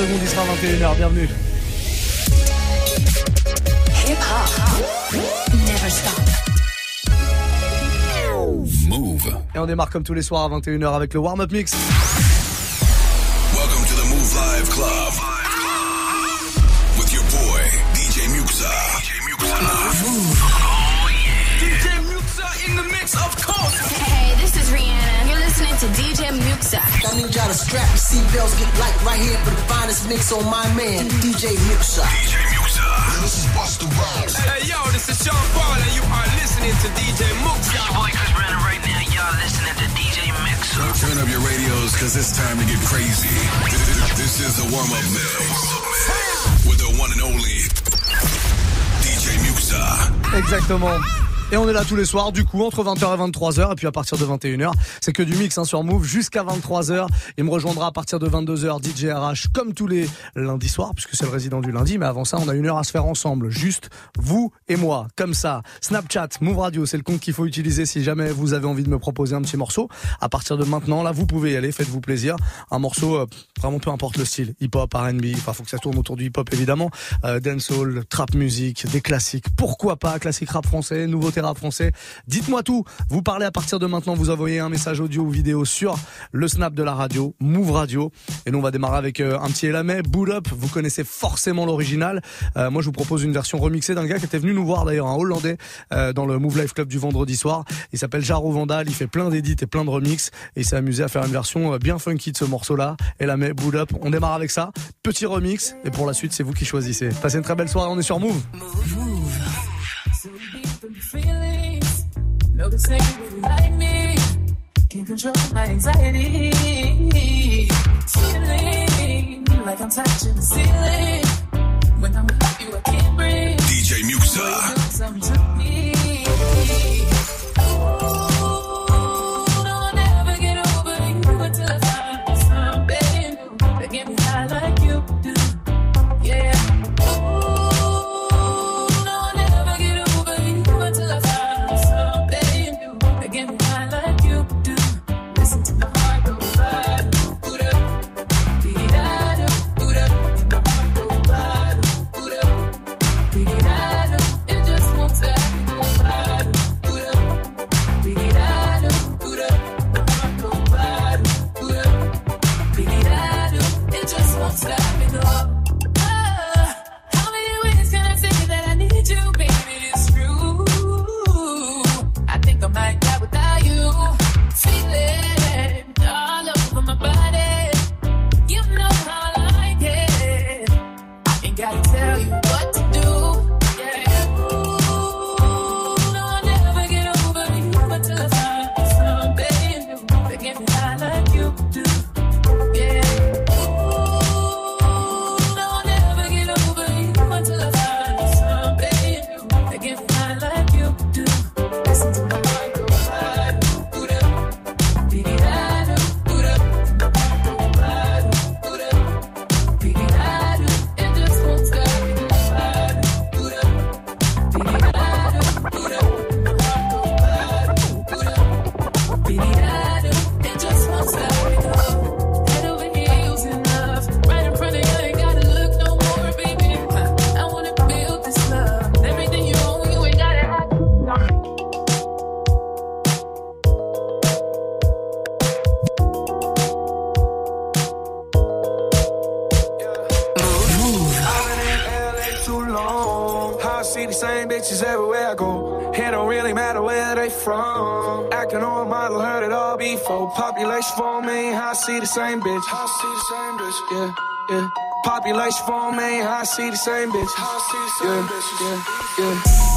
secondes, il sera 21h. Bienvenue. Hip -hop. Never stop. Move. Et on démarre comme tous les soirs à 21h avec le warm-up mix. I need y'all to strap your seatbelts, get light right here for the finest mix on my man, DJ Muxxa. DJ Muxxa. Yeah, this is Busta Rhymes. Hey, yo, this is Sean Paul, and you are listening to DJ Muxxa. Your boy Chris Brandon right now. Y'all listening to DJ Muxxa. Turn up your radios, cause it's time to get crazy. This is the warm-up mix. With the one and only DJ Muxxa. Exactement. Et on est là tous les soirs, du coup, entre 20h et 23h. Et puis à partir de 21h, c'est que du mix hein, sur Move jusqu'à 23h. Il me rejoindra à partir de 22h DJ RH comme tous les lundis soirs, puisque c'est le résident du lundi. Mais avant ça, on a une heure à se faire ensemble. Juste vous et moi, comme ça. Snapchat, Move Radio, c'est le compte qu'il faut utiliser si jamais vous avez envie de me proposer un petit morceau. À partir de maintenant, là, vous pouvez y aller, faites-vous plaisir. Un morceau, euh, vraiment peu importe le style. Hip-hop, R&B, enfin, faut que ça tourne autour du hip-hop évidemment. Euh, dancehall, trap music, des classiques. Pourquoi pas, classique rap français, nouveauté français. Dites-moi tout. Vous parlez à partir de maintenant. Vous envoyez un message audio ou vidéo sur le snap de la radio, Move Radio. Et nous, on va démarrer avec euh, un petit Elamé, Boot Up. Vous connaissez forcément l'original. Euh, moi, je vous propose une version remixée d'un gars qui était venu nous voir d'ailleurs, un Hollandais, euh, dans le Move Life Club du vendredi soir. Il s'appelle Jaro Vandal. Il fait plein d'édits et plein de remix. Et il s'est amusé à faire une version bien funky de ce morceau-là. Elamé, Boot Up. On démarre avec ça. Petit remix. Et pour la suite, c'est vous qui choisissez. Passez une très belle soirée. On est sur. Move. Same really like me. Can't control my anxiety. Feeling like I'm touching the ceiling. When I'm with you, I can't breathe. DJ Muxxa. Same bitch. I see the same bitch. Yeah, yeah. Population for me, I see the same bitch. I see the same yeah, bitches. Yeah, yeah.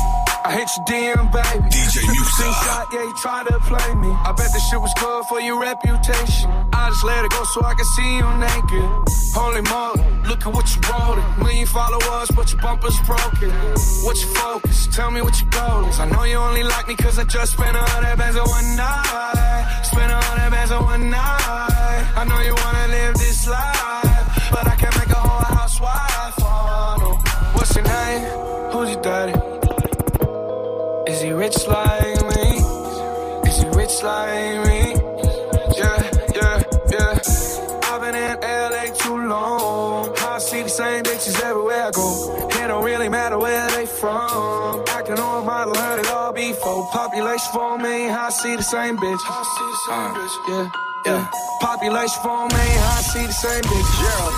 I hit your DM, baby. DJ Muxxa. shot, yeah, you try to play me. I bet this shit was good for your reputation. I just let it go so I can see you naked. Holy moly, look at what you wrote. Million followers, but your bumper's broken. What's your focus? Tell me what your goal is. I know you only like me cause I just spent a hundred bands on one night. Spent a hundred bands on one night. I know you wanna live this life, Population for me, I see the same bitch. I see the same uh, bitch. Yeah. Yeah. Population for me, I see the same bitch. Gerald.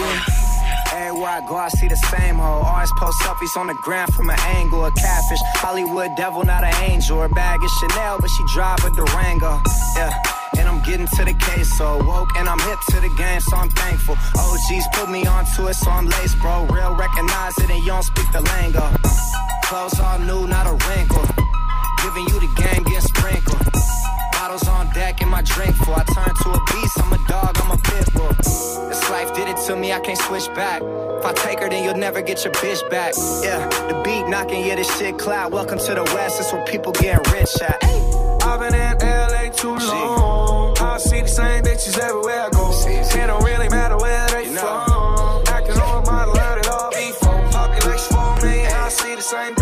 Yeah. Everywhere I go, I see the same hoe. Always post selfies on the ground from an angle. A catfish, Hollywood devil, not an angel. Her bag is Chanel, but she drive a Durango. Yeah. And I'm getting to the case, so woke and I'm hip to the game, so I'm thankful. OGs put me onto it, so I'm laced, bro. Real recognize it, and you don't speak the lingo. Clothes all new, not a wrinkle. Giving you the game, get sprinkled. Bottles on deck and my drink full. I turn to a beast, I'm a dog, I'm a pit bull. This life did it to me, I can't switch back. If I take her, then you'll never get your bitch back. Yeah, the beat knocking, yeah, this shit cloud. Welcome to the West, that's where people getting rich at. I've been in LA too long. I see the same bitches everywhere I go. It don't really matter where they from. Acting on my learn it all before. Population for me, I see the same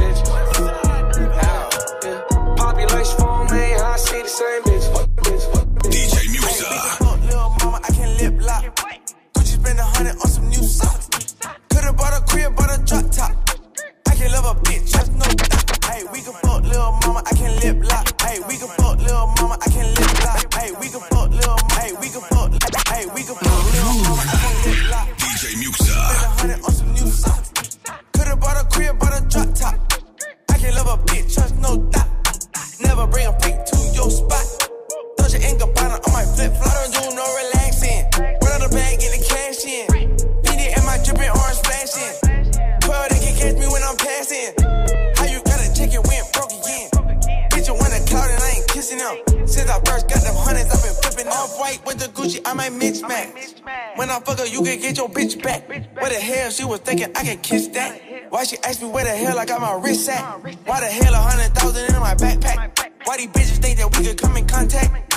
You can get your bitch back. What the hell she was thinking I can kiss that? Why she asked me where the hell I got my wrist at? Why the hell a hundred thousand in my backpack? Why these bitches think that we could come in contact?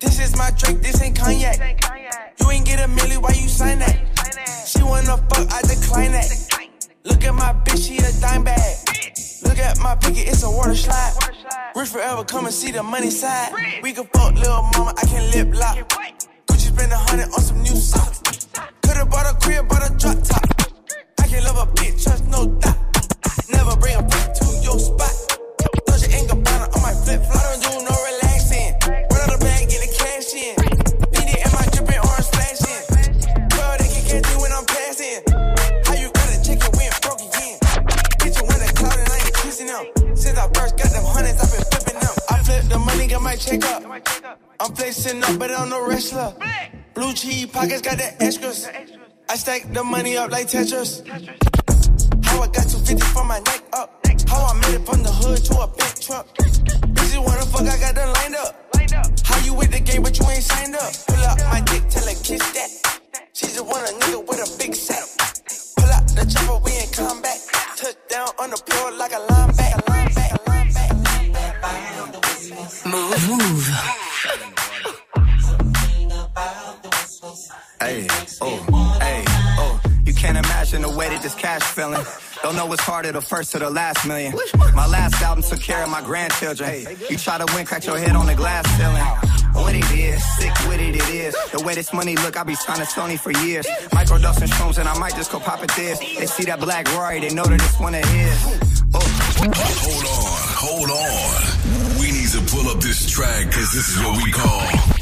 This is my drink, this ain't cognac. You ain't get a milli, why you sign that? She wanna fuck, I decline that. Look at my bitch, she a dime bag. Look at my picket, it's a water slide. Rich forever, come and see the money side. We can fuck little mama, I can lip lock. Gucci spend a hundred on some new socks. Could've bought a crib, bought a drop top. I can love a bitch, just no doubt. Never bring a freak to your spot. Dolce and Gabbana on my flip flop. I don't do no relaxing. Run out the bag, get the cash in. Fendi and my dripping orange flashing. Well, they can catch me when I'm passing. How you got a chicken when broke again? Bitch, you want a cloud and I ain't kissing them. Since I first got them hundreds, I've been flipping them. I flip the money, got my check up. I'm flexing up, but I'm no wrestler. Blue cheese pockets got the extras. I stack the money up like Tetris. How I got 250 from my neck up. How I made it from the hood to a big truck. Bitches wanna fuck, I got them lined up. How you with the game, but you ain't signed up? Pull out my dick, tell her kiss that. She just want a nigga with a big sack. Pull out the chopper, we in combat. Touchdown on the floor like a linebacker. Move. Hey, oh, hey, oh. You can't imagine the way that this cash feeling. Don't know what's harder, the first or the last million. My last album took care of my grandchildren. You try to win, crack your head on the glass ceiling. What it is, sick with it, it is. The way this money look, I be signing Sony for years. Microdose and shrooms, and I might just go pop it this. They see that black Rory, they know that this one it is. Oh. Hold on, hold on. We need to pull up this track because this is what we call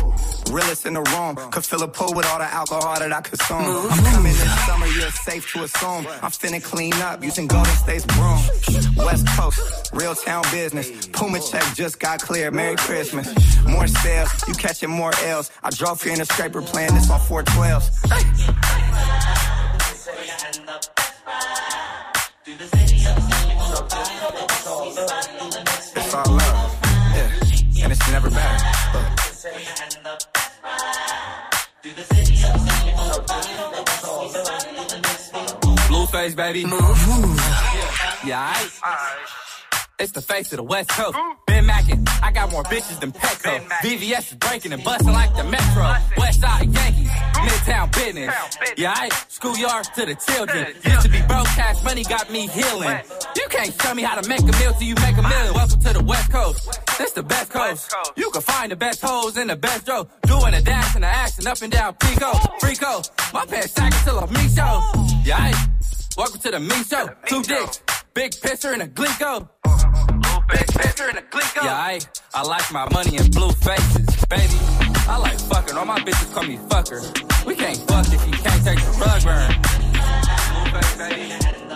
Realest in the room. Could fill a pool with all the alcohol that I consume. I'm coming this summer, you're safe to assume. I'm finna clean up using Golden State's broom. West Coast, real town business. Puma check just got clear. Merry Christmas. More sales, you catching more L's. I drove here in a scraper playing this on 412s. It's all love. Yeah. And it's never better. Blueface, baby. Move, move. Yeah, I. It's the face of the West Coast. Ben Mackin, I got more bitches than Petco. VVS is breaking and busting like the Metro. West Side Yankees, Midtown business. Yeah, I schoolyard to the children. Used to be broke, cash money got me healing. You can't show me how to make a meal till you make a million. Welcome to the West Coast. This the best coast. You can find the best hoes in the best row. Doing a dash and a action up and down Pico. Frico. My pants sagging till a me show. Yeah, I welcome to the me show. Two dicks, big pisser and a glico. Uh-huh. Big pisser and a glico. Yeah, I, I like my money in blue faces, baby. I like fucking. All my bitches call me fucker. We can't fuck if you can't take the rug burn. Baby.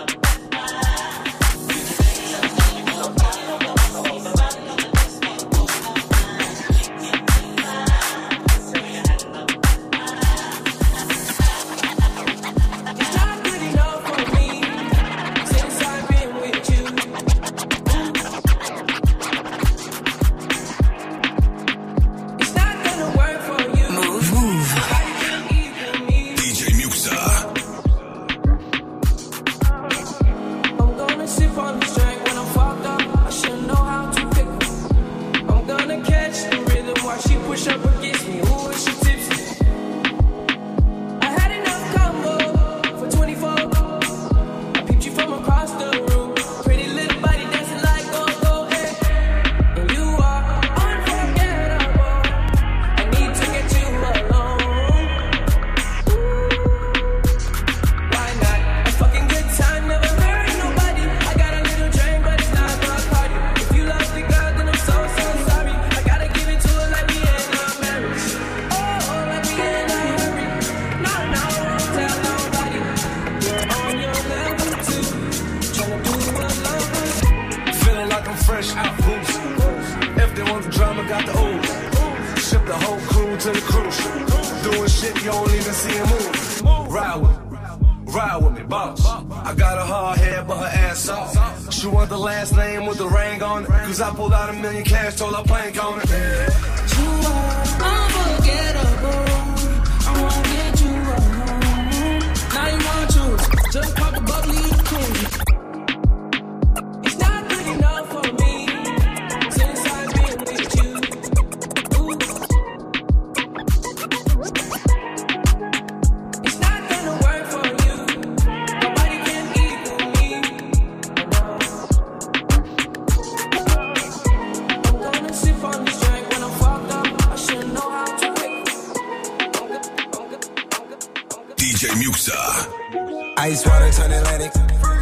Ice water turn Atlantic.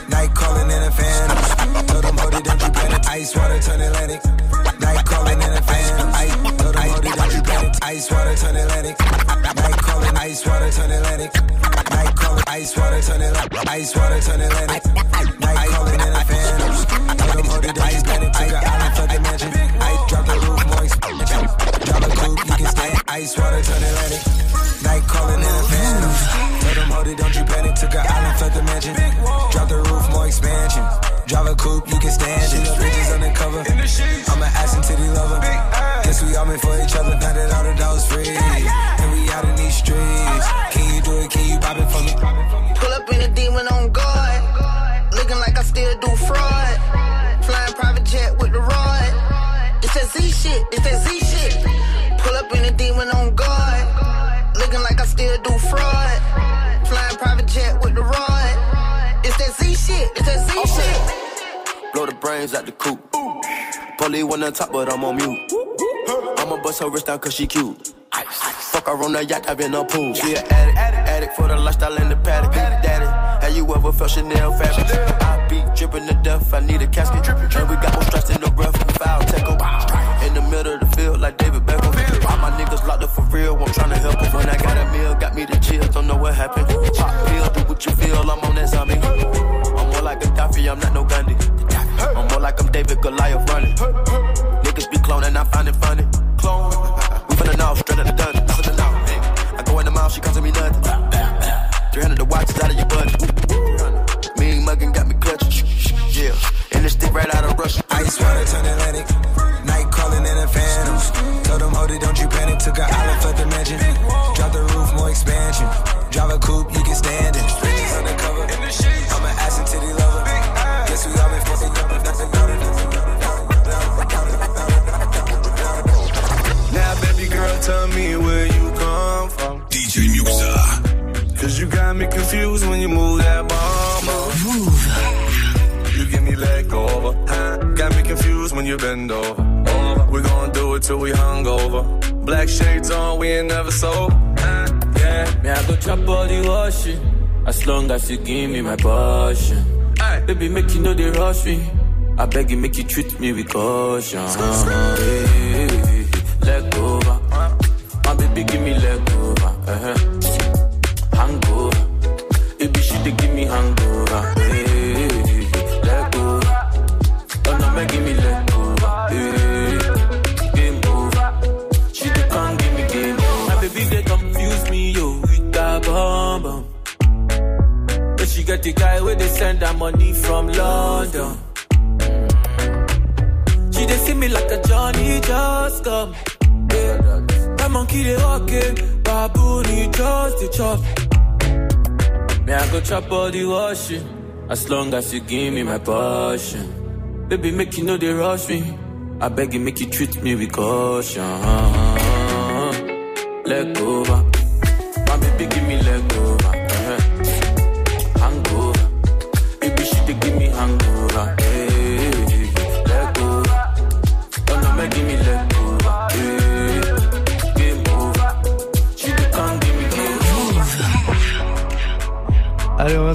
Night calling in a phantom. Told them, hold it, don't you panic. Ice water turn Atlantic. Night calling in a phantom. Ice, told them, hold it, don't you panic. Ice water turn Atlantic. Night calling, ice water turn Atlantic. Night calling, ice water turn Atlantic. Ice water turn Atlantic. On top, but I'm on mute. I'ma bust her wrist down cause she cute. Fuck her on the yacht, I've been a pool. She an addict, addict for the lifestyle in the paddock. Daddy, have you ever felt Chanel fabric? I be dripping to death, I need a casket. And we got more stress in the rough, we foul 'em. In the middle of the field, like David Beckham. All my niggas locked up for real, I'm tryna help 'em. When I got a meal, got me the chills, don't know what happened. Pop pill, do what you feel, I'm on that zombie. I'm more like a Gaddafi, I'm not no Gandhi. I'm more like I'm David Goliath running. Be cloning, I find it funny. Clone. We finna know, straight out the dungeon. I go in the mouth, she costing me nothing. 300 the watches out of your budget. You bend over. over. We gon' do it till we hungover. Black shades on, we ain't never sober. Huh? Yeah. Me, I go chop all the washing. As long as you give me my passion. Aye. Baby, make you know they rush me. I beg you, make you treat me with caution. Hey, hey, over. Uh. My baby, give me leg over. Chop all the washing, as long as you give me my passion. Baby make you know they rush me. I beg you make you treat me with caution. Let go. over,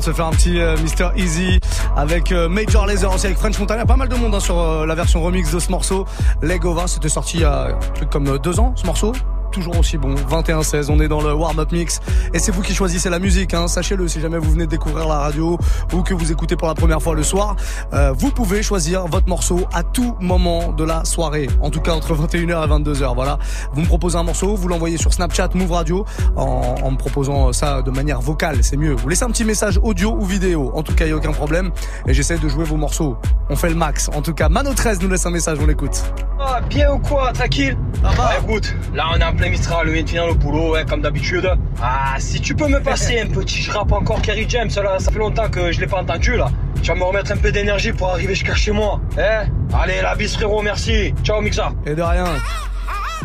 se faire un petit euh, Mr. Easy avec euh, Major Lazer aussi avec French Montana. Pas mal de monde hein, sur euh, la version remix de ce morceau. Legova, c'était sorti il y a un truc comme deux ans ce morceau. Toujours aussi bon, 21-16, on est dans le warm-up mix et c'est vous qui choisissez la musique, hein. sachez-le si jamais vous venez de découvrir la radio ou que vous écoutez pour la première fois le soir, euh, vous pouvez choisir votre morceau à tout moment de la soirée, en tout cas entre 21h et 22h, voilà. Vous me proposez un morceau, vous l'envoyez sur Snapchat Move Radio en, en me proposant ça de manière vocale, c'est mieux. Vous laissez un petit message audio ou vidéo, en tout cas il n'y a aucun problème et j'essaie de jouer vos morceaux. On fait le max, en tout cas Mano 13 nous laisse un message, on l'écoute. Ah, bien ou quoi, tranquille? Ouais, écoute, là on est en plein Mistral, de finir le boulot, ouais, comme d'habitude. Ah, si tu peux me passer un petit rap encore Kerry James, ça fait longtemps que je l'ai pas entendu, là. Tu vas me remettre un peu d'énergie pour arriver jusqu'à chez moi, hein Allez, la bise frérot, merci. Ciao Mixa. Et de rien.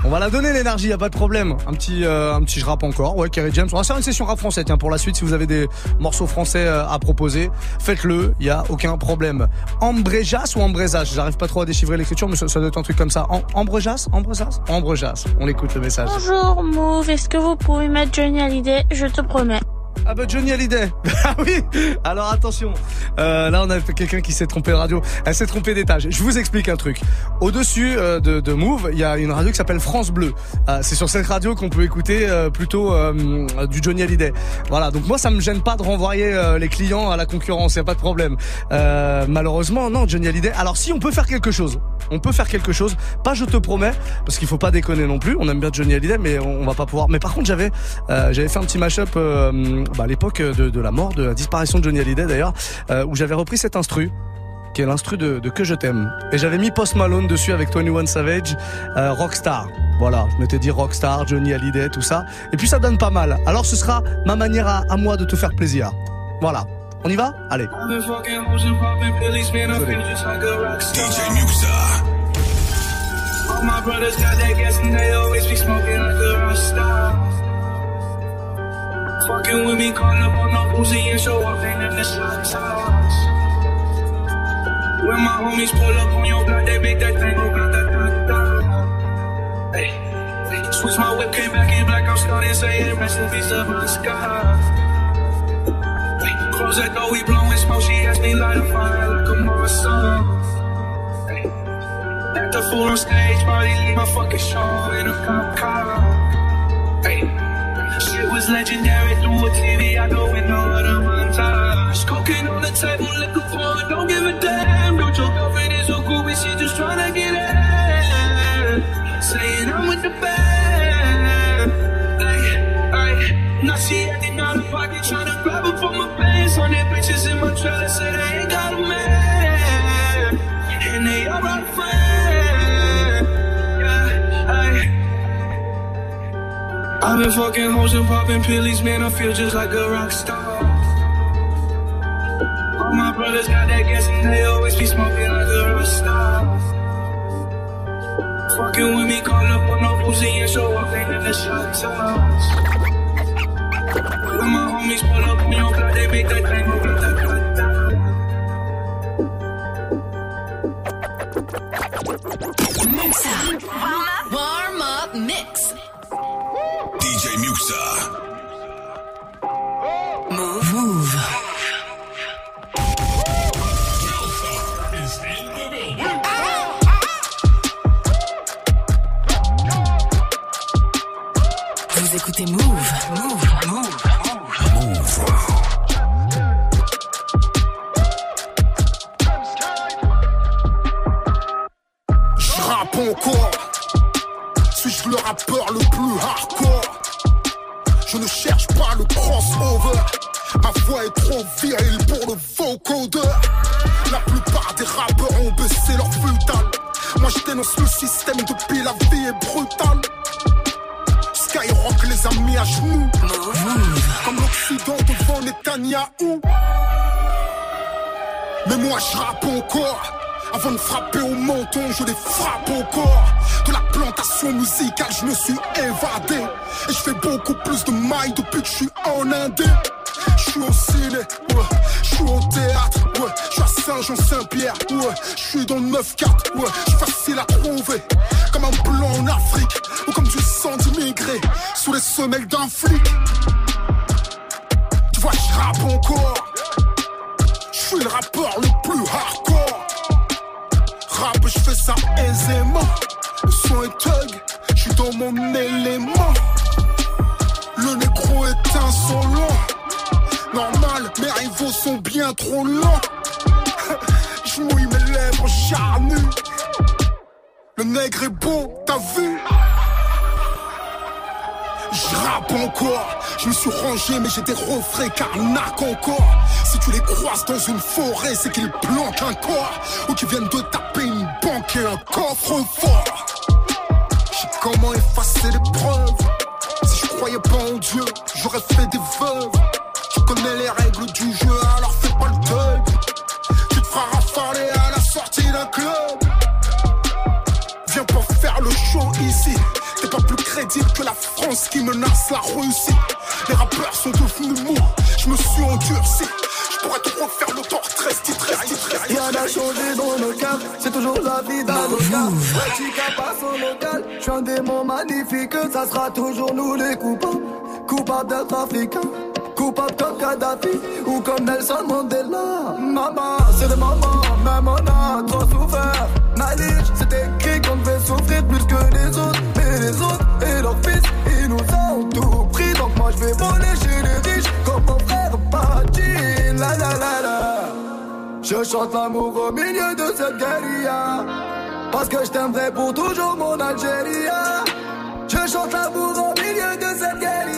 On va la donner l'énergie, y a pas de problème. Un petit, euh, un petit rap encore, ouais, Kerry James. On va faire une session rap français, tiens, pour la suite. Si vous avez des morceaux français euh, à proposer, faites-le, y a aucun problème. Ambrejas ou Ambrezas J'arrive pas trop à déchiffrer l'écriture, mais ça, doit être un truc comme ça. Am Ambrejas? Ambrejas? Ambrejas. On écoute le message. Bonjour Move, est-ce que vous pouvez mettre Johnny Hallyday? Je te promets. Ah bah Johnny Hallyday. Ah oui. Alors attention. Euh, là on a quelqu'un qui s'est trompé de radio. Elle s'est trompée d'étage. Je vous explique un truc. Au-dessus euh, de, de Move, il y a une radio qui s'appelle France Bleu. Euh, c'est sur cette radio qu'on peut écouter euh, plutôt euh, du Johnny Hallyday. Voilà. Donc moi ça me gêne pas de renvoyer les clients à la concurrence. Y a pas de problème. Malheureusement non Johnny Hallyday. Alors si on peut faire quelque chose, on peut faire quelque chose. Pas je te promets parce qu'il faut pas déconner non plus. On aime bien Johnny Hallyday mais on va pas pouvoir. Mais par contre j'avais j'avais fait un petit mashup bah, à l'époque de, de la mort, de la disparition de Johnny Hallyday d'ailleurs, euh, où j'avais repris cet instru qui est l'instru de, Que je t'aime. Et j'avais mis Post Malone dessus avec 21 Savage, euh, Rockstar. Voilà, je m'étais dit Rockstar, Johnny Hallyday, tout ça. Et puis ça donne pas mal. Alors ce sera ma manière à, moi de te faire plaisir. Voilà. On y va? Allez. Fucking with me, call up on no Uzi and show up in the shots. When my homies pull up on your block, they make that thing go grata ta Hey, switch my whip, came back in black, I'm starting saying rest in peace of my sky. Close that door, we blowing smoke. She asked me light a fire like a Mars Hey, Act the fool on stage, party leave my fucking show in a cop car. Hey, shit was legendary through a TV. I go in the montage. Cocaine on the table, liquor pouring, don't give a damn. Don't your girlfriend is so groovy, she just tryna get in. Saying I'm with the band. Hey, hey, now she acting out of pocket, tryna grab her from my pants. On their bitches in my trailer, say they ain't I've been fucking hoes and popping pillies, man. I feel just like a rock star. All my brothers got that gas and they always be smoking like a rock star. Fucking with me, call up on no Uzi and show up in the shot toss. When my homies pull up, on block, they make that thing go grata grata. Warm up. Refrains carnac encore. Si tu les croises dans une forêt c'est qu'ils planquent un corps. Ou qu'ils viennent de taper une banque et un coffre-fort J'ai comment effacer les preuves? Si je croyais pas en Dieu, j'aurais fait des veuves. Tu connais les règles du jeu alors fais pas le deuil. Tu te feras rafaler à la sortie d'un club Crédible que la France qui menace la Russie. Les rappeurs sont devenus mous. Je me suis endurci. Je pourrais te refaire le portrait, style, style. Rien n'a changé dans nos cœurs, c'est toujours la vie d'un local. Chica passe au local, je suis un démon magnifique, ça sera toujours nous les coupables. Coupables d'être africains, coupables comme Kadhafi ou comme Nelson Mandela. Maman, c'est des mamans, même on a trop souffert. Maliche, c'est écrit qu'on devait souffrir plus que les autres. Mais les autres ils nous ont tout pris. Donc moi je vais voler chez les riches comme mon frère Patine. La la la la. Je chante l'amour au milieu de cette guérilla. Parce que je t'aimerai pour toujours mon Algérie. Je chante l'amour au milieu de cette guérilla.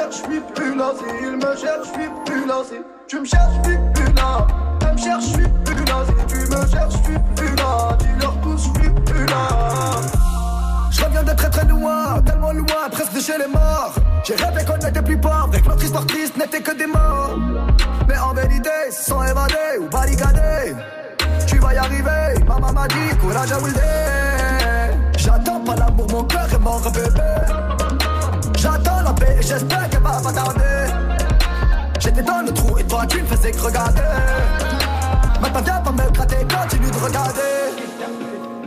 Elle me cherche, je suis plus là. Me cherche, je suis plus tu me cherches, je suis plus me cherche, je suis plus tu me cherches, je suis. Dis-leur tous, je suis plus. Je reviens de très très loin, tellement loin, presque chez les morts. J'ai rêvé qu'on n'était plus pauvres, et que notre histoire triste n'était que des morts. Mais en vérité, se sont évadés ou barricadés. Tu vas y arriver, maman m'a dit, courage à. J'attends pas l'amour, mon cœur est mort, bébé. J'espère qu'elle va pas tarder. J'étais dans le trou et toi tu ne faisais que regarder. Maintenant viens pas me gratter, continue de regarder.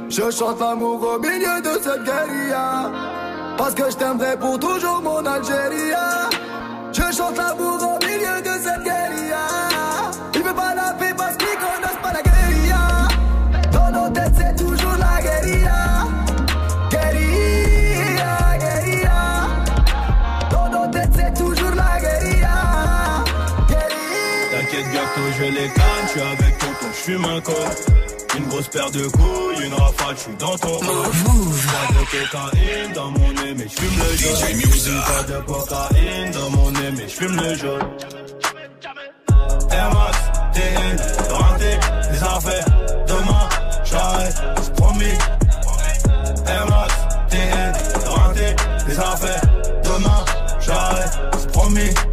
Je chante l'amour au milieu de cette guérilla. Parce que je t'aimerai pour toujours mon Algérie. Je chante l'amour au milieu de cette guérilla. Fume un col. Une grosse paire de couilles, une rafale, j'suis dans ton Move. Pas de cocaïne dans mon nez, mais j'fume le jaune. Pas de cocaïne dans mon nez, mais j'fume le jaune. Air Max, TN, renté, les affaires. Demain, j'arrête, c'est promis. Air Max, TN, renté, les affaires. Demain, j'arrête, c'est promis.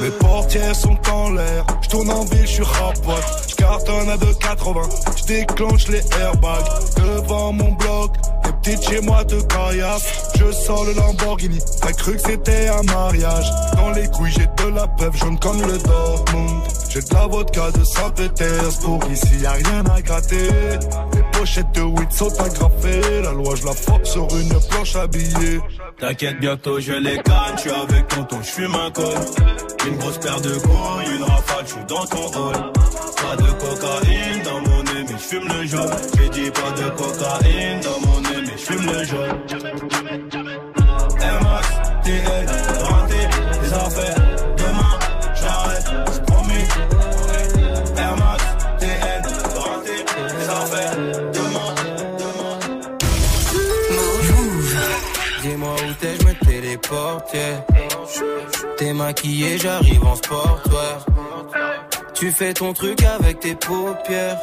Mes portières sont en l'air, je tourne en ville, je suis rapote, je cartonne à 2,80, je déclenche les airbags. Devant mon bloc, les petites chez moi de caillasse, je sors le Lamborghini, t'as cru que c'était un mariage, dans les couilles j'ai de la peuple jaune comme le Dortmund, j'ai de la vodka de Saint-Pétersbourg, ici y a rien à gratter, les pochettes de weed sont agrafées, la loi je la force sur une planche habillée. T'inquiète, bientôt je les canne, je avec tonton, je fume un col. Une grosse paire de couilles, une rafale, je suis dans ton hall. Pas de cocaïne dans mon nez, mais je fume le jaune. J'ai dit pas de cocaïne dans mon nez, mais je fume le jaune. Max, TL, renté, les affaires. Demain, j'arrête, c'est promis. Max, TL, renté, les affaires. Demain, Dis-moi où t'es, je me téléporte. yeah. T'es maquillé, j'arrive en sportwear. Tu fais ton truc avec tes paupières.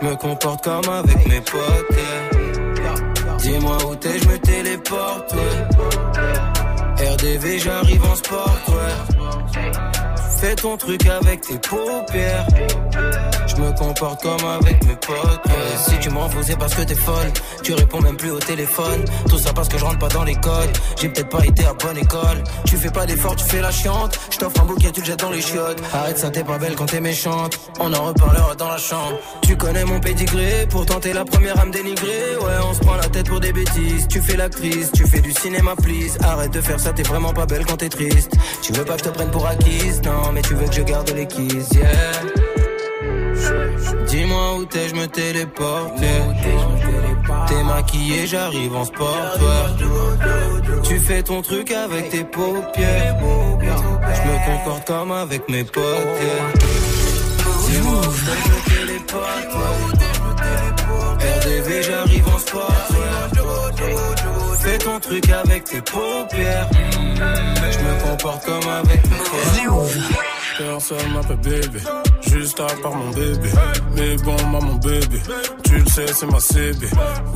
Je me comporte comme avec mes potes. Dis-moi où t'es, je me téléporte. RDV, j'arrive en sportwear. Fais ton truc avec tes paupières. Je me comporte comme avec mes potes. ouais. Si tu m'en c'est parce que t'es folle. Tu réponds même plus au téléphone. Tout ça parce que je rentre pas dans les codes. J'ai peut-être pas été à bonne école. Tu fais pas d'effort, tu fais la chiante. Je t'offre un bouquet, tu le jettes dans les chiottes. Arrête ça, t'es pas belle quand t'es méchante. On en reparlera dans la chambre. Tu connais mon pédigré, pourtant t'es la première à me dénigrer. Ouais, on se prend la tête pour des bêtises. Tu fais l'actrice, tu fais du cinéma, please. Arrête de faire ça, t'es vraiment pas belle quand t'es triste. Tu veux pas que je te prenne pour acquise, non, mais tu veux que je garde les keys, yeah. Dis-moi où t'es, je me téléporte. T'es maquillé, j'arrive en sport. Tu fais ton truc avec tes paupières. Je me comporte comme avec mes potes. Dis-moi où t'es, je me téléporte. RDV, j'arrive en sport. Ton truc avec tes paupières. Je me comporte comme avec mes. Personne m'appelle bébé, juste à part mon bébé. Mais bon, maman bébé, tu le sais, c'est ma CB.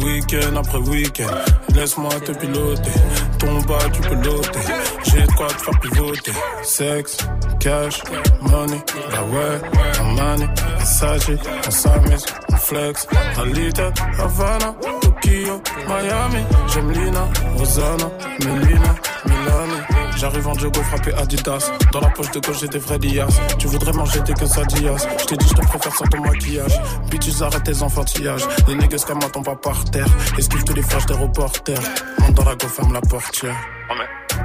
Week-end après week-end, laisse-moi te piloter. Ton bas, tu peux l'ôter. J'ai de quoi te faire pivoter. Sexe, cash, money, bah ouais, Armani, Versace, on s'amuse, on flex. Alita, Havana, Tokyo, Miami. J'aime Lina, Rosanna, Melina, Milani. J'arrive en jogo frappé Adidas. Dans la poche de gauche, j'ai des vrais dias. Tu voudrais manger des que ça dias. Je t'ai dit, je te préfère sans ton maquillage. Bitches, arrête tes enfantillages. Les niggas comme moi tombent pas par terre. Esquive tous les flashs des reporters. Monte dans la go, ferme la portière.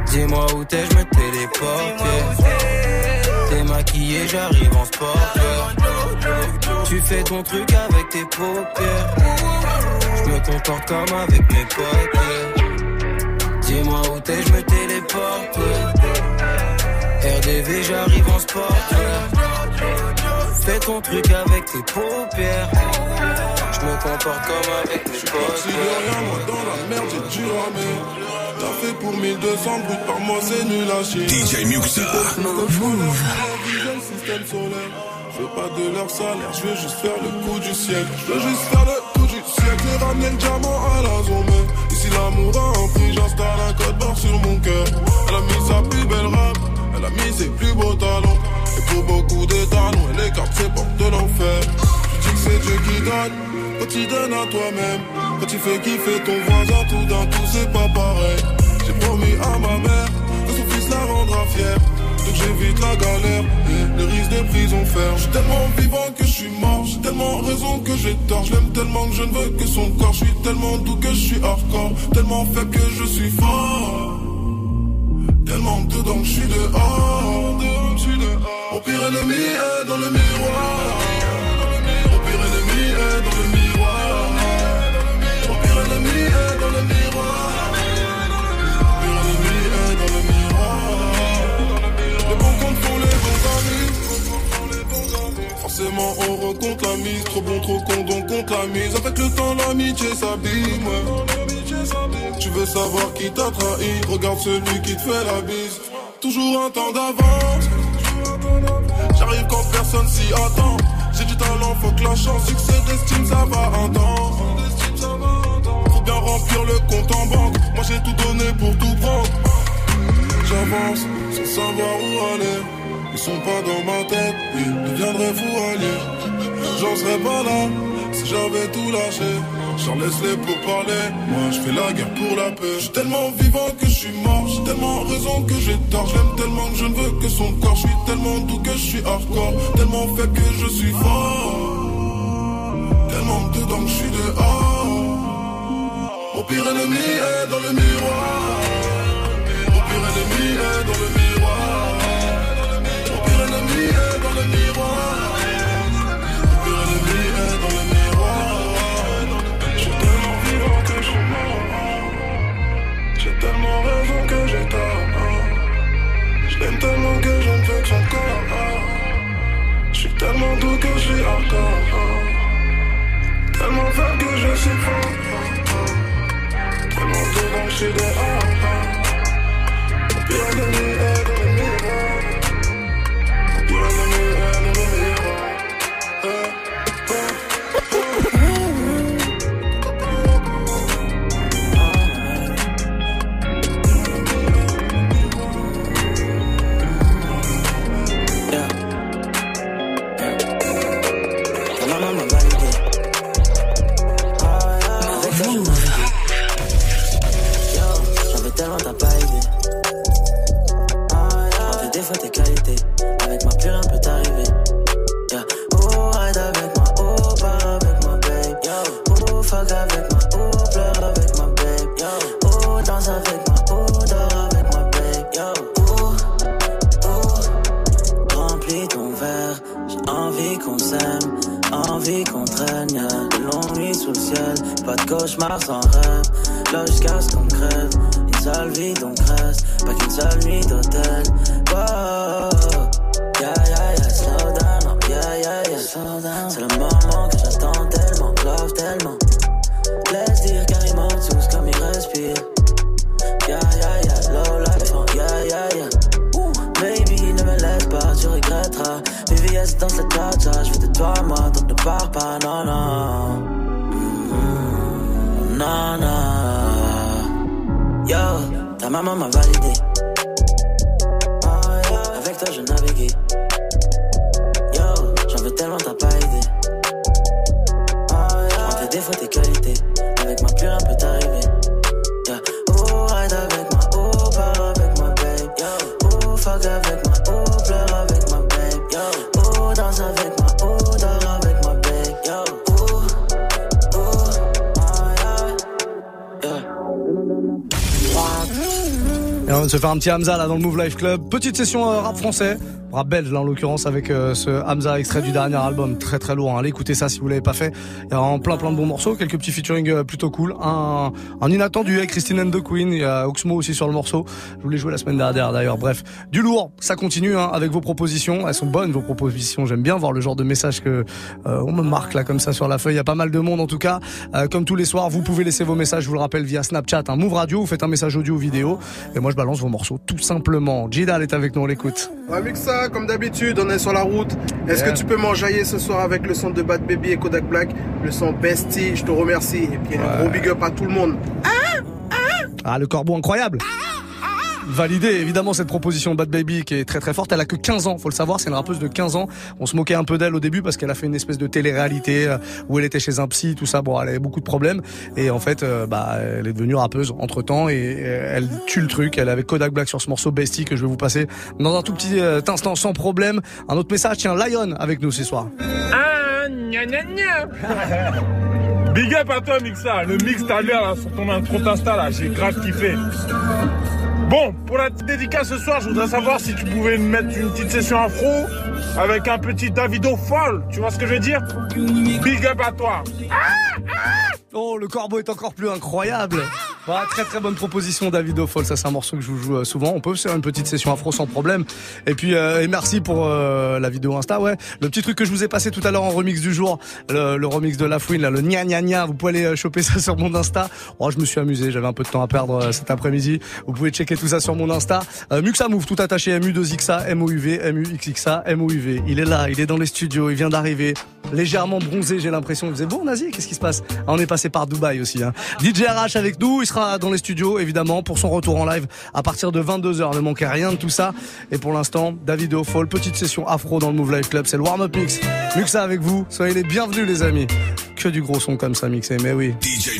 Dis-moi où t'es, je me téléporte. T'es maquillé, j'arrive en sport. Tu fais ton truc avec tes paupières. Je me comporte comme avec mes potes. Dis-moi où t'es, je me téléporte. RDV, j'arrive en sport. Fais ton truc avec tes paupières. Je me comporte comme avec mes potes. Si de rien, moi dans la merde, j'ai dû ramer. T'as fait pour 1200 brut par mois, c'est nul à chier. DJ Muxa. Je veux pas de leur salaire, je veux juste faire le coup du siècle. Je veux juste faire le et ramener le diamant à la zone. Ici l'amour a un prix, j'installe un code barre sur mon cœur. Elle a mis sa plus belle robe, elle a mis ses plus beaux talons. Et pour beaucoup de talons, elle écarte ses portes de l'enfer. Tu dis que c'est Dieu qui donne, quand tu donnes à toi-même. Quand tu fais kiffer ton voisin, tout d'un coup c'est pas pareil. J'ai promis à ma mère que son fils la rendra fière. Donc j'évite la galère et le risque de prison ferme. J'suis tellement vivant que je suis mort, j'ai tellement raison que j'ai tort. Je tellement que je ne veux que son corps. Je suis tellement doux que je suis hardcore, tellement faible que je suis fort. Tellement dedans que je suis dehors. Miroir. Mon pire ennemi est dans le miroir. Donc compte la mise. Trop bon, trop con, donc la mise. Avec le temps, l'amitié s'abîme. Tu veux savoir qui t'a trahi? Regarde celui qui te fait la bise. Toujours un temps d'avance. J'arrive quand personne s'y attend. J'ai du talent, faut que la chance, succès d'estime, ça va un temps. Faut bien remplir le compte en banque. Moi j'ai tout donné pour tout prendre. J'avance sans savoir où aller. Ils sont pas dans ma tête, ils deviendraient fous alliés. J'en serais pas là si j'avais tout lâché. J'en laisse les pour parler. Moi je fais la guerre pour la paix. J'suis tellement vivant que je suis mort. J'ai tellement raison que j'ai tort. Je l'aime tellement que je ne veux que son corps. Je suis tellement doux que je suis hardcore. Tellement faible que je suis fort. Tellement dedans que je suis dehors. Mon pire ennemi est dans le miroir. Mon pire ennemi est dans le miroir. Tellement. J'ai tellement raison que j'ai tort. Je l'aime tellement que je ne veux que son corps. Tellement doux que je suis. Tellement faible que je suis fort. Tellement dedans que je suis dehors. Ennemi se faire un petit Hamza là dans le Move Life Club. Petite session euh, rap français, rap belge là en l'occurrence avec euh, ce Hamza extrait du dernier album, très très lourd. hein. Allez écouter ça si vous l'avez pas fait. Il y a vraiment plein plein de bons morceaux, quelques petits featuring euh, plutôt cool. Un, un inattendu avec Christine and the Queen, il y a Oxmo aussi sur le morceau. Je voulais jouer la semaine dernière d'ailleurs. Bref, du lourd, ça continue hein, avec vos propositions. Elles sont bonnes vos propositions. J'aime bien voir le genre de message que on me marque là comme ça sur la feuille. Il y a pas mal de monde en tout cas. Comme tous les soirs, vous pouvez laisser vos messages. Je vous le rappelle via Snapchat, un Move Radio. Vous faites un message audio vidéo et moi je balance vos morceaux tout simplement. Jidal est avec nous, on l'écoute. Ouais, Muxa, comme d'habitude, on est sur la route. Est-ce Yeah. que tu peux m'enjailler ce soir avec le son de Bad Baby et Kodak Black Le son Bestie, je te remercie. Et puis un gros big up à tout le monde. Ah, le corbeau incroyable Validé évidemment cette proposition Bad Baby qui est très très forte. Elle a que 15 ans, faut le savoir, c'est une rappeuse de 15 ans. On se moquait un peu d'elle au début parce qu'elle a fait une espèce de télé-réalité euh, où elle était chez un psy, tout ça. Bon, elle avait beaucoup de problèmes et en fait, euh, bah, elle est devenue rappeuse entre temps et euh, elle tue le truc. Elle est avec Kodak Black sur ce morceau Bestie que je vais vous passer dans un tout petit euh, instant sans problème. Un autre message, tiens, Lion avec nous ce soir. Ah, gna gna gna. Big up à toi, Mixa. Le mix t'as l'air là, sur ton compte Insta, là, j'ai grave kiffé. Bon, pour la dédicace ce soir, je voudrais savoir si tu pouvais me mettre une petite session afro avec un petit Davido folle. Tu vois ce que je veux dire? Big up à toi. Oh, le corbeau est encore plus incroyable. Voilà, très très bonne proposition David Offol, ça c'est un morceau que je vous joue euh, souvent. On peut faire une petite session afro sans problème. Et puis euh, et merci pour euh, la vidéo Insta, ouais. Le petit truc que je vous ai passé tout à l'heure en remix du jour, le, remix de La Fouine, là, le gna gna gna. Vous pouvez aller choper ça sur mon Insta. Oh, je me suis amusé, j'avais un peu de temps à perdre cet après-midi. Vous pouvez checker tout ça sur mon Insta. Muxa Move, tout attaché MU2XA, MOUV, MUXXA, Il est là, il est dans les studios, il vient d'arriver. Légèrement bronzé, j'ai l'impression. Vous êtes bon, Nazi Qu'est-ce qui se passe? Ah, On est passé par Dubaï aussi. Hein. DJ RH avec nous, il sera dans les studios évidemment pour son retour en live à partir de 22h. Ne manquez rien de tout ça. Et pour l'instant, David Offol, petite session afro dans le Move Live Club, c'est le warm-up mix. Muxa avec vous, soyez les bienvenus les amis. Que du gros son comme ça mixé, mais oui. DJ.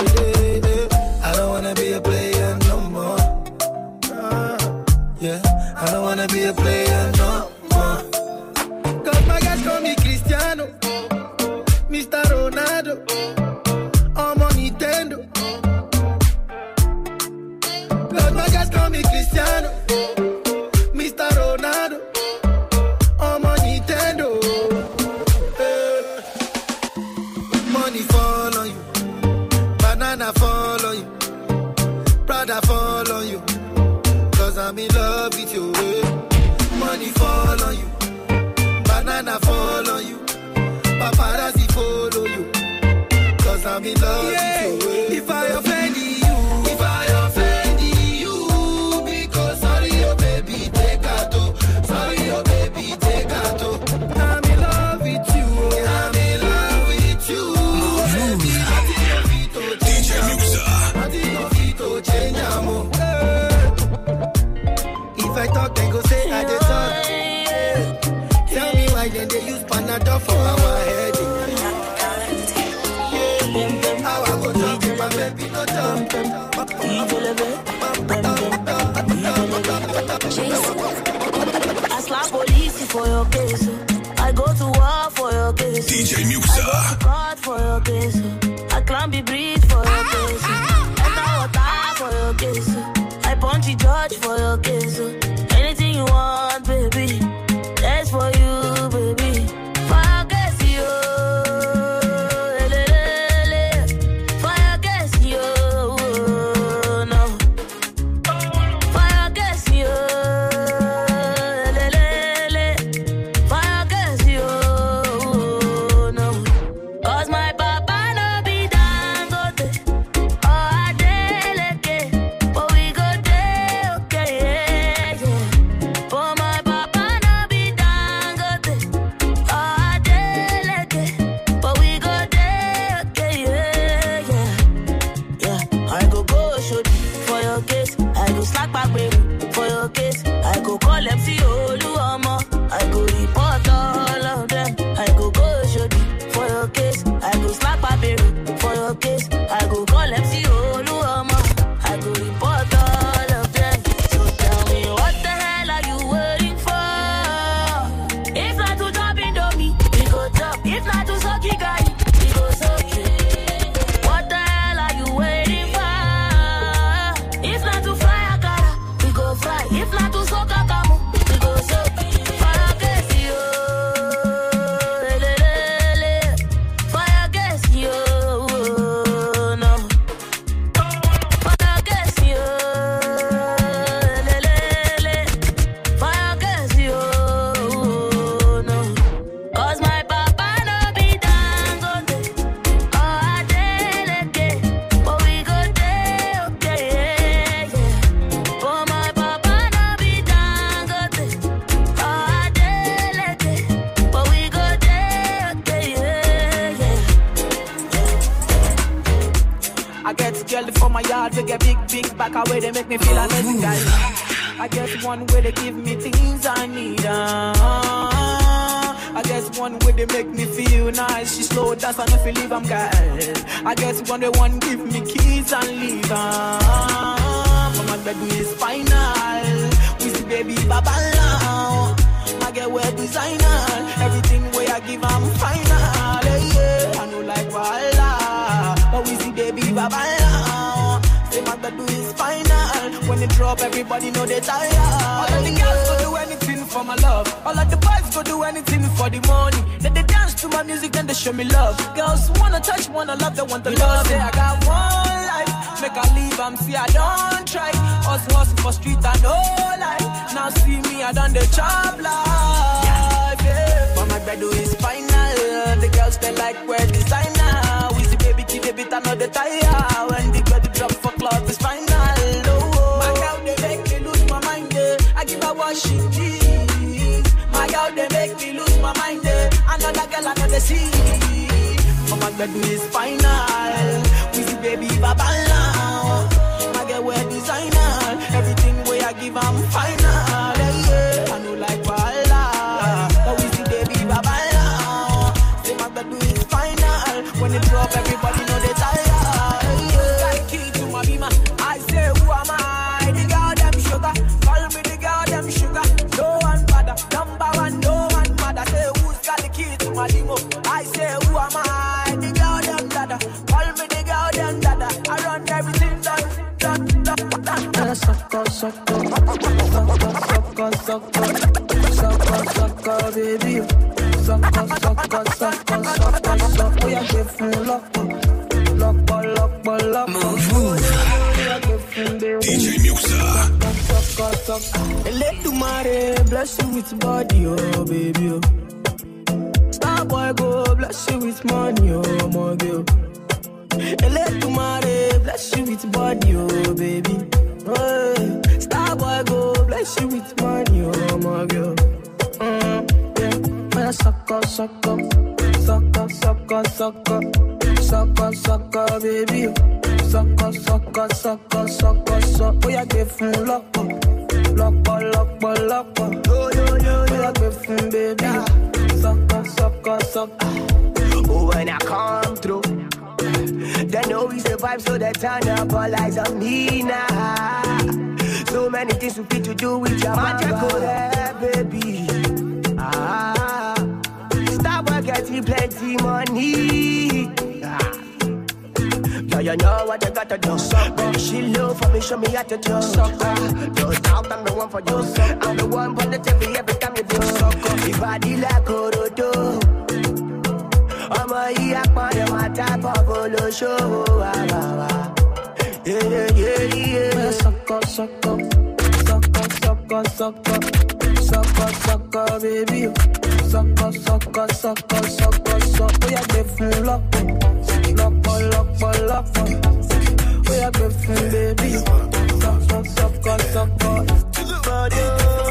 Wanna be a player no more. Yeah. I don't wanna be a player no in love DJ I Muxa. to court for your. I for your for your. I punch for your case. You leave, I'm girl. I guess one day one give me keys and leave. But my bed is final. We see baby baba now. My girl wear designer. Everything way I give, I'm final. Yeah, yeah. I know like Walla. But we see baby baba now. Say my bed is final. When they drop, everybody know they tired. All of the girls go do anything for my love. All of the boys go do anything for the money. They dance to my music, then they show me love. Girls wanna touch, wanna love, they want the love. Say I got one life, make I leave, I'm see I don't try. Us hustle for street and no life. Now see me, I done the job life. Yeah. But my bed is final. The girls they like wear designer. We see baby keep a bit another tire. When the they see. But oh my bed is final. We see baby baba now. My girl wear designer. Everything way I give I'm final. Bless you with body, oh baby. Oh. Bolóṣòwò wà wà wà. Sucker, sucker, sucker, sucker, sucker, sucker, sucker, baby. Sucker, sucker, sucker, sucker, sucker. We are different, lock, lock, lock, lock. We are different, baby. Sucker, sucker, sucker. Body,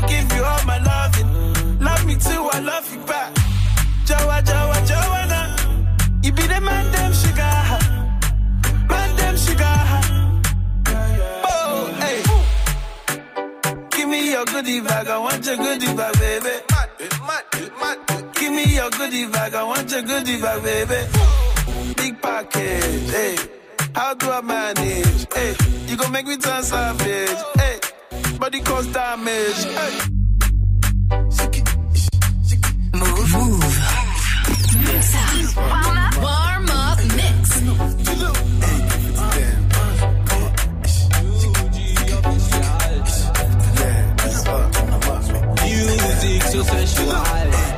go give you all my loving. Love me too, I love you back. Joa, Joa, Joanna. You be the man, damn sugar. Man, damn sugar. Oh, hey. Give me your goodie bag, I want your goodie bag, baby. Give me your goodie bag, I want your goodie bag, baby. Big package, hey. How do I manage? Hey, you gon' make me turn savage. Hey, body cause damage. Move. Move. Warm up mix. Music so sensual.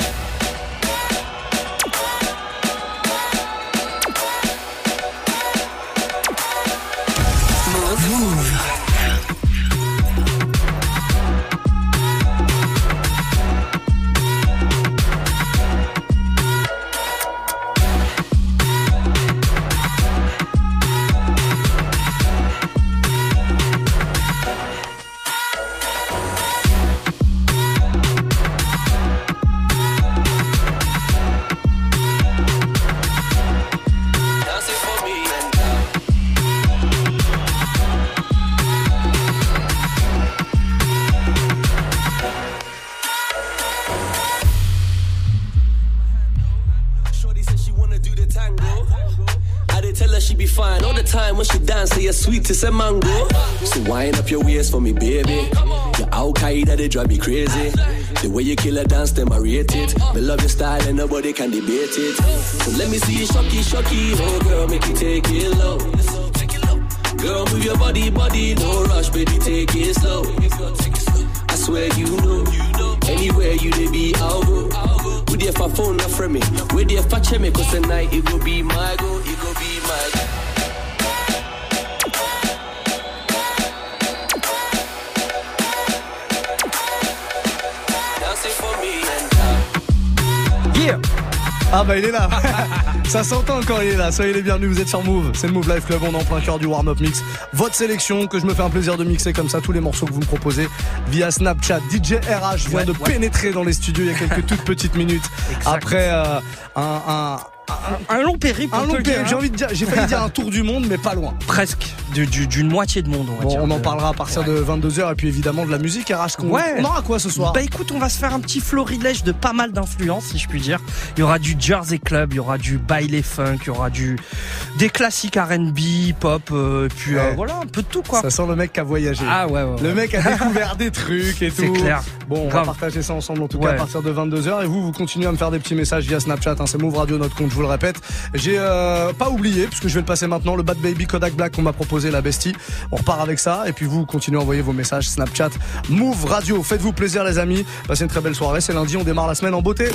Sweet a mango. So wind up your waist for me, baby. Your Al Qaeda they drive me crazy. The way you kill a dance, them I it. Me love your style and nobody can debate it. So let me see you shocky, shocky. Oh girl, make you take it low. Girl, move your body, body, no rush, baby, take it slow. I swear you know, anywhere you they be, I'll go. With for phone, not from me. With for check me, cause tonight it will be my go, Ah bah il est là Ça s'entend quand il est là, soyez les bienvenus, vous êtes sur Move, c'est le Move Life Club, on est en plein cœur du warm-up mix. Votre sélection, que je me fais un plaisir de mixer comme ça tous les morceaux que vous me proposez via Snapchat. DJ RH vient Ouais, de ouais. pénétrer dans les studios il y a quelques toutes petites minutes. Après euh, un, un, Un long périple. un long le périple, j'ai hein. envie de dire, j'ai failli dire un tour du monde mais pas loin. Presque. Du- du- D'une moitié de monde, on va Bon, dire. on en parlera à partir de 22h et puis évidemment de la musique RH. qu'on- Ouais. On aura quoi ce soir Bah écoute, on va se faire un petit florilège de pas mal d'influences, si je puis dire. Il y aura du Jersey Club, il y aura du baile funk, il y aura du des classiques R&B, pop, euh, et puis euh, voilà, un peu de tout quoi. Ça sent le mec qui a voyagé. Ah ouais, ouais, Le mec a découvert des trucs et tout. C'est clair. Bon, on Grave. va partager ça ensemble en tout cas à partir de 22h. Et vous, vous continuez à me faire des petits messages via Snapchat. hein, c'est Move Radio, notre compte, je vous le répète. J'ai euh, pas oublié, puisque je vais le passer maintenant, le Bad Baby Kodak Black qu'on m'a proposé, la bestie. On repart avec ça. Et puis vous, continuez à envoyer vos messages Snapchat. Move Radio, faites-vous plaisir les amis. Passez une très belle soirée. C'est lundi, on démarre la semaine en beauté.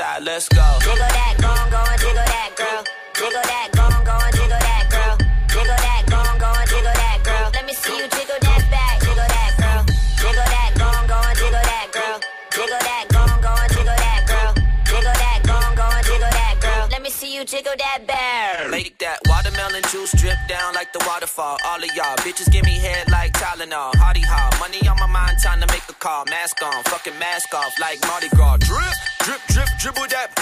side, let's go. Jiggle that that.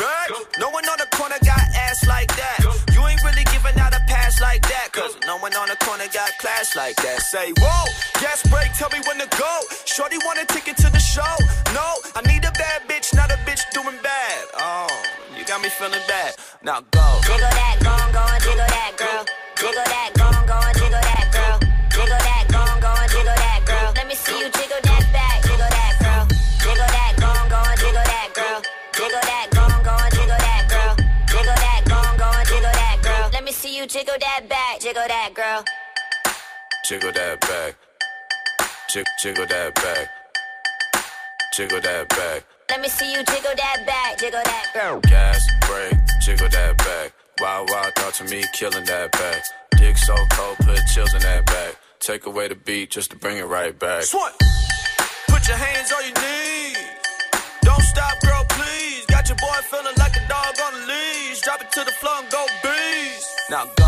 No one on the corner got ass like that. You ain't really giving out a pass like that. Cause no one on the corner got class like that. Say, whoa, gas break, tell me when to go. Shorty want a ticket to the show. No, I need a bad bitch, not a bitch doing bad. Oh, you got me feeling bad. Now go. Jiggle that, go, go, jiggle that, girl. Jiggle that, that, girl. Jiggle that back. Jiggle that back. Jiggle that back. Let me see you jiggle that back, jiggle that girl. Gas, brake, jiggle that back. Wow, wow, thought to me, killing that back. Dick so cold, put chills in that back. Take away the beat just to bring it right back. Swat, put your hands on your knees. Don't stop, girl, please. Got your boy feeling like a dog on a leash. Drop it to the floor and go beast. Now go.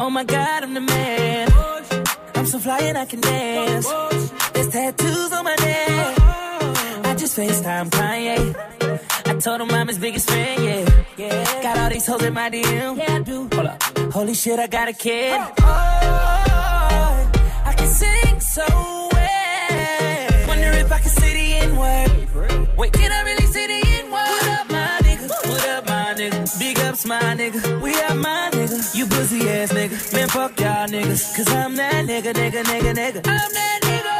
Oh my God, I'm the man. I'm so fly and I can dance. There's tattoos on my neck. I just FaceTime Kanye. I told him I'm his biggest fan, yeah. yeah. Got all these hoes in my DM. Yeah, I do. Hold up. Holy shit, I got a kid. Oh, I can sing so well. Wonder if I can say the N word. Wait, can I really say the N word? What up, my nigga? What up, my nigga? Big ups, my nigga. We you pussy ass nigga. Man, fuck y'all niggas. Cause I'm that nigga, nigga, nigga, nigga. I'm that nigga.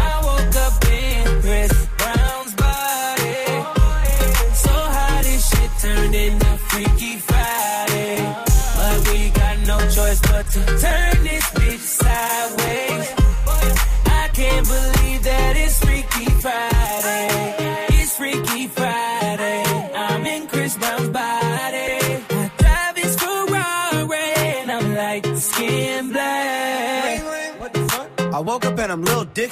I woke up in Chris Brown's body. So this shit turned into Freaky Friday. But we got no choice but to turn this woke up and I'm Lil Dicky.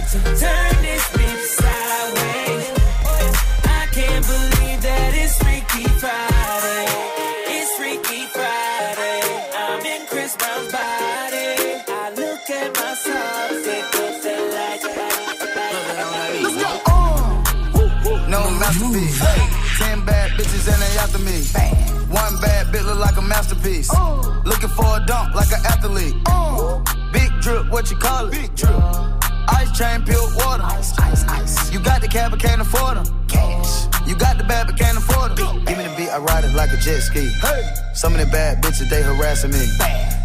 But to turn this bitch sideways. I can't believe that it's Freaky Friday. It's Freaky Friday. I'm in Chris Brown's body. I look at myself, say, "What's that like?" Let's go. No masterpiece. Ten bad bitches and they after me. One bad bitch look like a masterpiece. Looking for a dunk like an athlete. Big drip, what you call it? Big drip. Ice chain, pure water. Ice, ice, ice. You got the cab, but can't afford them. Cash. You got the bad, but can't afford them. Give me the beat, I ride it like a jet ski. Hey. Some of the bad bitches, they harassing me.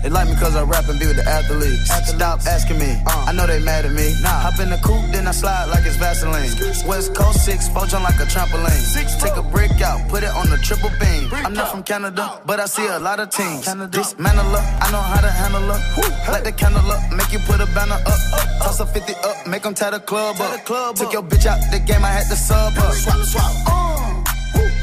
They like me cause I rap and be with the athletes. Stop asking me, I know they mad at me. Hop in the coupe, then I slide like it's Vaseline. West Coast 6, four jump like a trampoline. Six, Take a brick out, put it on the triple beam. I'm not from Canada, but I see a lot of teams. Dismantle her, I know how to handle her. Light the candle up, make you put a banner up. up. Toss a 50 up, make them tie the club up. Took your bitch out the game, I had to sub up. Swap, swap. Uh.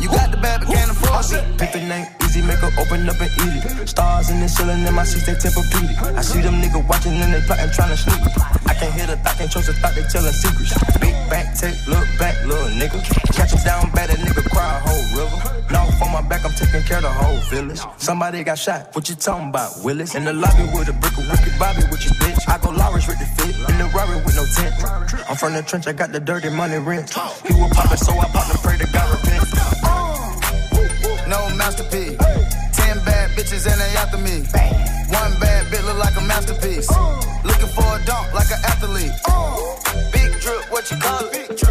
You got the bad, but can't afford it. Pick the name easy, make her open up and eat it. Stars in the ceiling in my seats, they Tempur-Pedic. I see them niggas watching and they plotting, trying to sneak. I can't hear the thought, can't trust the thought, they telling secrets. Big back, take, look back, little nigga. Catch him down bad, that nigga cry a whole river. Now on my back, I'm taking care of the whole village. Somebody got shot, what you talking about, Willis? In the lobby with a brick of wicked Bobby with your bitch. I go Lawrence with the fit, in the Rari with no tent. I'm from the trench, I got the dirty money rent. He was poppin', so I popped and pray to God repent. No masterpiece. Ten bad bitches and they after me. One bad bitch look like a masterpiece. Looking for a dunk like an athlete. Big drip, what you call it? Big drip.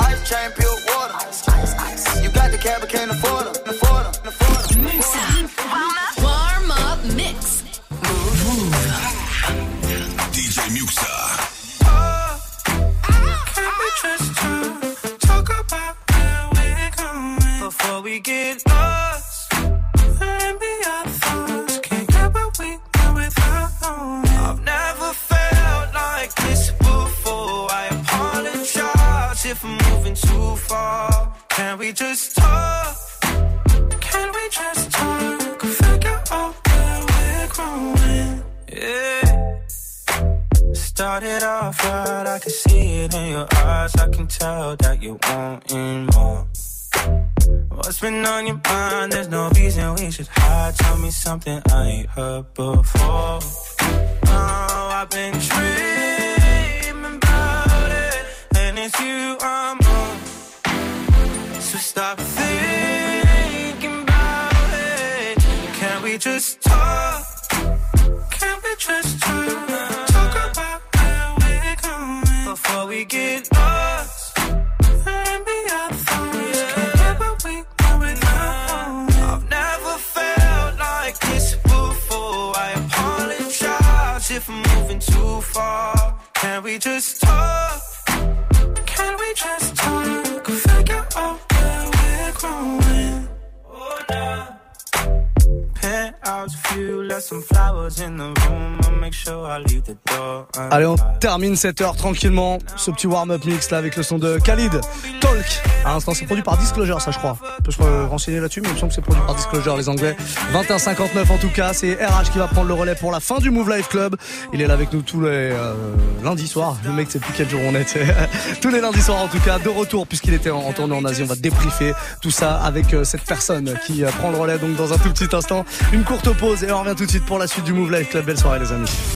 Ice chain, pure water. Ice, ice, ice. You got the cab, but can't afford them. Afford them. Afford them. Warm up mix. DJ Muxxa. Can we just talk, talk about where we're going before we get lost? Far. Can we just talk? Can we just talk? Figure out where we're growing. Yeah. Started off right, I can see it in your eyes. I can tell that you're wanting more. What's been on your mind? There's no reason we should hide. Tell me something I ain't heard before. Oh, I've been dreaming about it, and it's you I'm So stop thinking about it. Can we just talk? Can we just talk? Talk about where we're going before we get lost. And be our thoughts. Can't get what we know without I've never felt like this before. I apologize if I'm moving too far. Can we just talk? Allez, on termine cette heure tranquillement. Ce petit warm-up mix là avec le son de Khalid. Talk. À l'instant, c'est produit par Disclosure, ça je crois. Je peux se renseigner là-dessus, mais il me semble que c'est produit par Disclosure, les Anglais. 21,59 en tout cas. C'est RH qui va prendre le relais pour la fin du Move Life Club. Il est là avec nous tous les euh, lundis soirs. Le mec, c'est plus quel jour on est. tous les lundis soirs en tout cas, de retour puisqu'il était en, en tournée en Asie. On va débriefer tout ça avec euh, cette personne qui euh, prend le relais donc dans un tout petit instant. Une courte pause et on revient tout de suite pour la suite du Move Life Club. Belle soirée les amis.